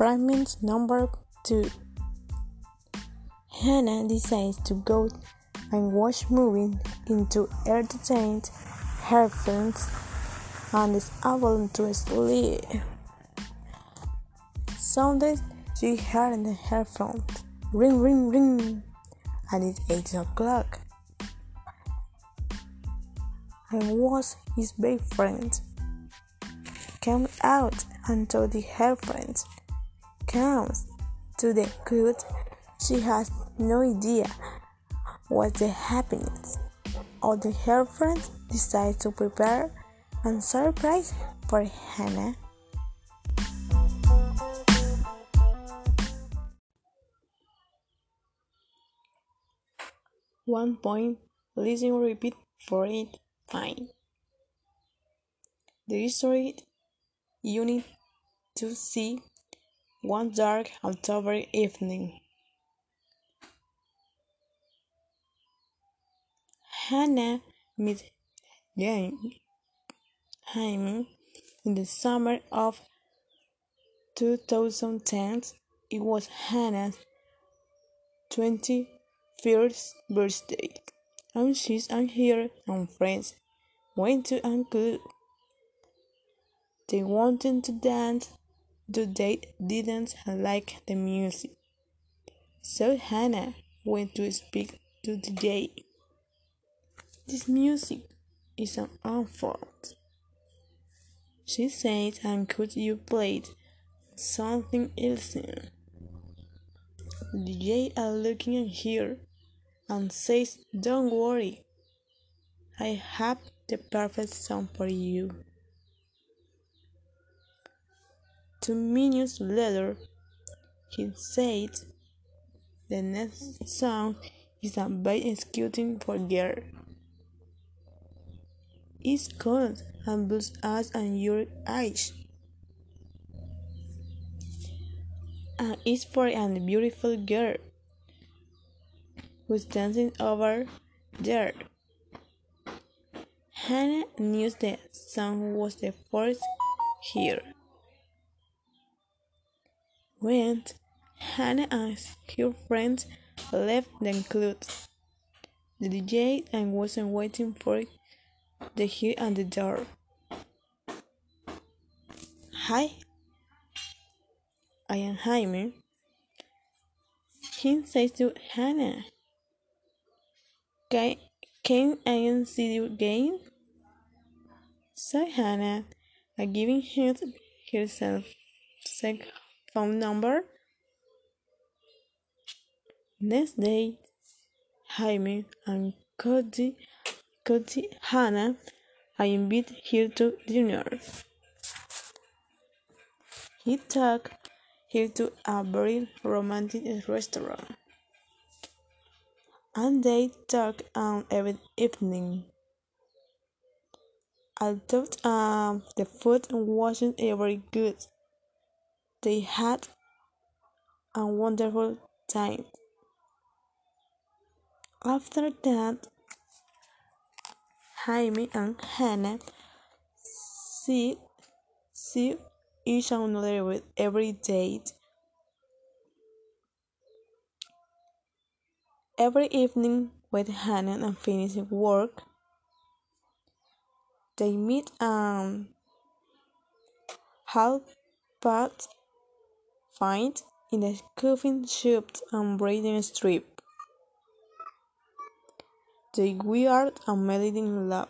Fragment number two. Hannah decides to go and watch movies into entertain her friends and is able to sleep. Sundays she heard her phone ring ring ring and it's eight o'clock. And was his best friend came out and told the her friends comes to the good she has no idea what the happiness all the her friends decide to prepare a surprise for Hannah. One point, listen repeat for it fine. The story you need to see one dark October evening. Hannah met Jaime in the summer of 2010. It was Hannah's 21st birthday, and she's and her and friends went to club. They wanted to dance, but they didn't like the music. So Hannah went to speak to the DJ. This music is an unfault. She said, and could you play something else? The DJ are looking at her and says, Don't worry, I have the perfect song for you. Two minutes later, he said, The next song is a bass executing for girl. It's called and boosts us and your eyes. And it's for a beautiful girl who's dancing over there. Hannah knew the song was the first here. When Hannah and her friends left the club, the DJ and wasn't waiting for the here and the door. Hi, I am Jaime. He says to Hannah, Can, I see you again? So Hannah, giving him herself phone number. Next day, Jaime and Cody, Cody Hannah, I invite her to dinner. He took her to a very romantic restaurant, and they talked on every evening. Although um, the food wasn't very good, they had a wonderful time. After that, Jaime and Hannah see, see each other with every date. Every evening, with Hannah and finishing work, they meet um half past find in a coffin shop on Braden Street. They weird and melody in love.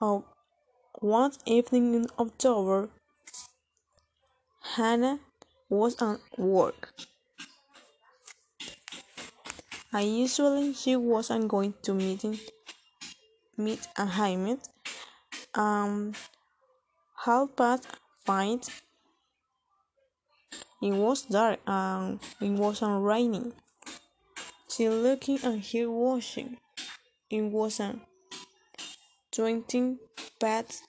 Oh, one evening in October, Hannah was at work. And usually she wasn't going to meeting meet a Jaime. Um, half past It was dark and it wasn't raining. She looking at her watching. It wasn't twenty past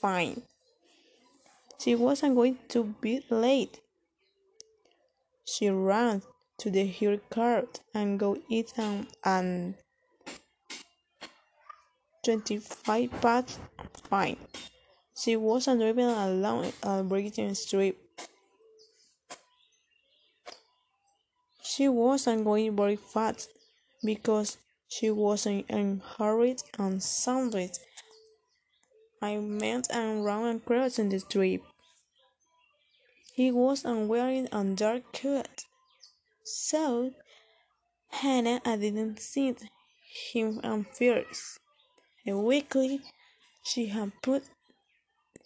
fine. She wasn't going to be late. She ran to the hair cart and go eat and 25 past fine. She wasn't driving along a Brighton Street. She wasn't going very fast because she wasn't hurry and suddenly I met a round crossing the street. He was wearing a dark coat, so Hannah I didn't see him at first. Quickly, she had put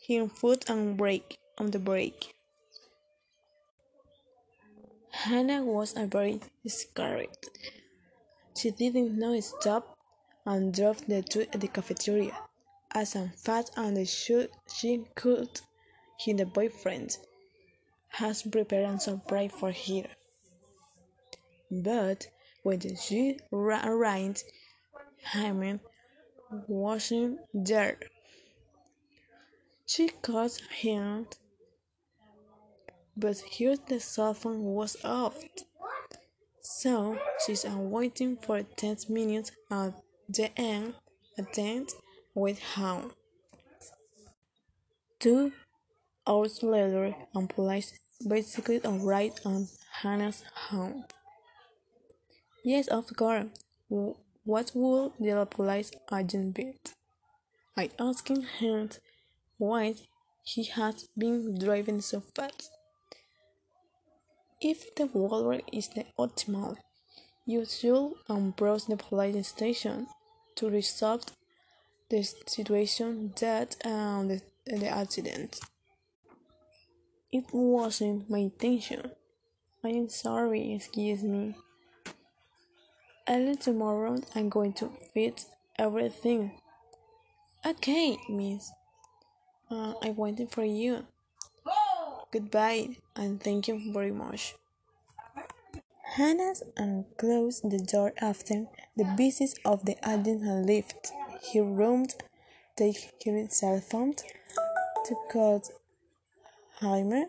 her foot on brake on the brake. Hannah was very scared. She didn't know stop and drove the to the cafeteria as fast as she could. Her boyfriend has prepared a surprise for her. But when she arrived, Hyman wasn't there. She called him, but here the cell phone was off. So she's waiting for ten minutes at the end, attend with him. Two hours later, and police basically arrived on Hannah's home. Yes, of course. What would the police agent be? I asked him why he had been driving so fast. If the water is the optimal, you should approach the police station to resolve the situation that um, the, the accident. It wasn't my intention. I am sorry, excuse me. Early tomorrow I'm going to fix everything. Okay, miss. Uh, I'm for you. Goodbye and thank you very much. Hannah closed the door after the business of the agent had left. He roomed, take his cell phone to call Jaime,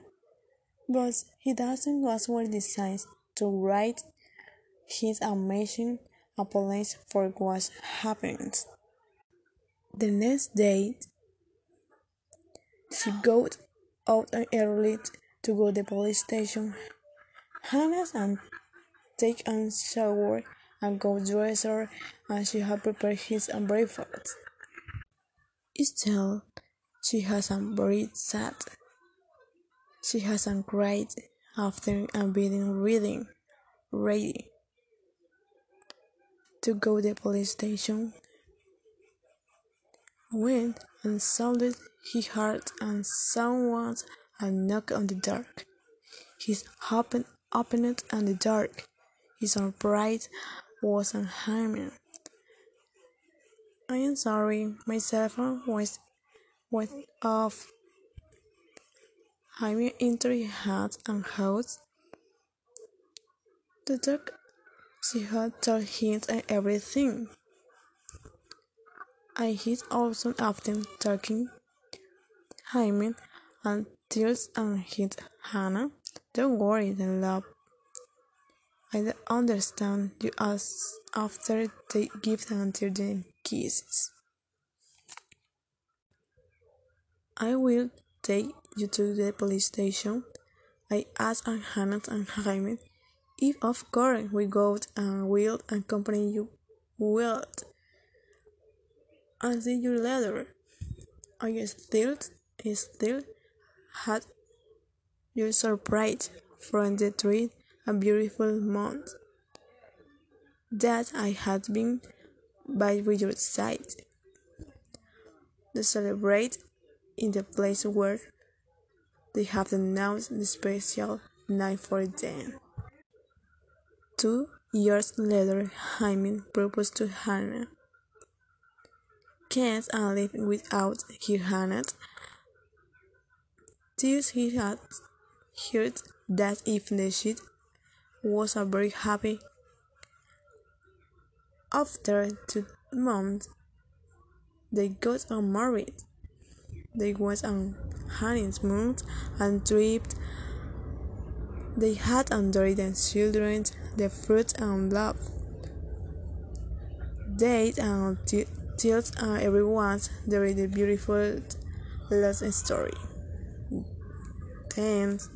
but he doesn't answer the signs to write his amazing apology for what happened. The next day, she got out early to go to the police station. Hannah and take a shower and go dress her and she had prepared his breakfast. Still, she has a very sad. She has a cried after and being reading, ready to go to the police station. When and suddenly he heard and someone a knock on the door. His opened it in the dark. His surprise was unharming. I am sorry, my cell phone was went off. Jaime entered hat and house. The dog she had told him everything. I hid also often talking Jaime and tears and hit Hannah. Don't worry, the love. I understand you as after they give until the kisses. I will take you to the police station. I asked Hannah and Jaime if of course we go and will accompany you well. I'll see you later. I still still had your surprise from the tree a beautiful month that I had been by your side to celebrate in the place where they have announced the special night for them. Two years later, Jaime proposed to Hannah. Can't live without her Hannah? This he had heard that if the shit was a very happy. After two months, they got married. They went on honeymoon and tripped. They had enjoyed their children, the fruit and love. They and tells uh, everyone there is a beautiful love story. Thanks.